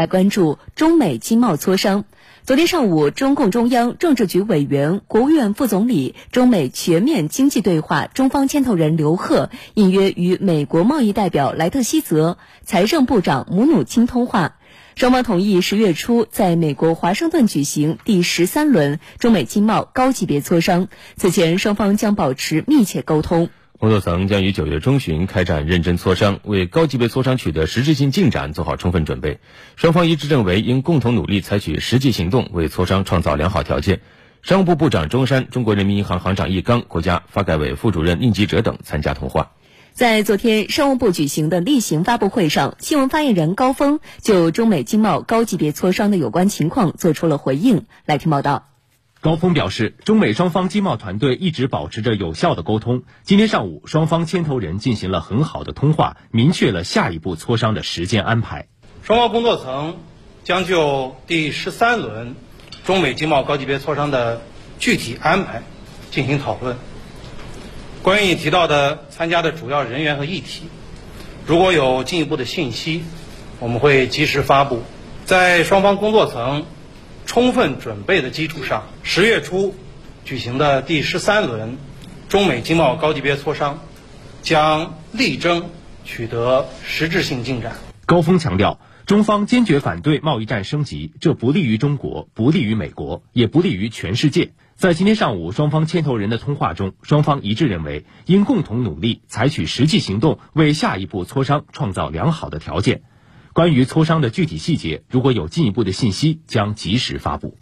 来关注中美经贸磋商。昨天上午，中共中央政治局委员、国务院副总理、中美全面经济对话中方牵头人刘鹤应约与美国贸易代表莱特希泽、财政部长姆努钦通话，双方同意十月初在美国华盛顿举行第十三轮中美经贸高级别磋商。此前，双方将保持密切沟通。工作层将于九月中旬开展认真磋商，为高级别磋商取得实质性进展做好充分准备。双方一致认为，应共同努力，采取实际行动，为磋商创造良好条件。商务部部长钟山、中国人民银行行长易纲、国家发改委副主任宁吉喆等参加通话。在昨天商务部举行的例行发布会上，新闻发言人高峰就中美经贸高级别磋商的有关情况作出了回应。来听报道。高峰表示，中美双方经贸团队一直保持着有效的沟通。今天上午，双方牵头人进行了很好的通话，明确了下一步磋商的时间安排。双方工作层将就第十三轮中美经贸高级别磋商的具体安排进行讨论。关于你提到的参加的主要人员和议题，如果有进一步的信息，我们会及时发布。在双方工作层。充分准备的基础上，十月初举行的第十三轮中美经贸高级别磋商将力争取得实质性进展。高峰强调，中方坚决反对贸易战升级，这不利于中国，不利于美国，也不利于全世界。在今天上午双方牵头人的通话中，双方一致认为，应共同努力，采取实际行动，为下一步磋商创造良好的条件。关于磋商的具体细节，如果有进一步的信息，将及时发布。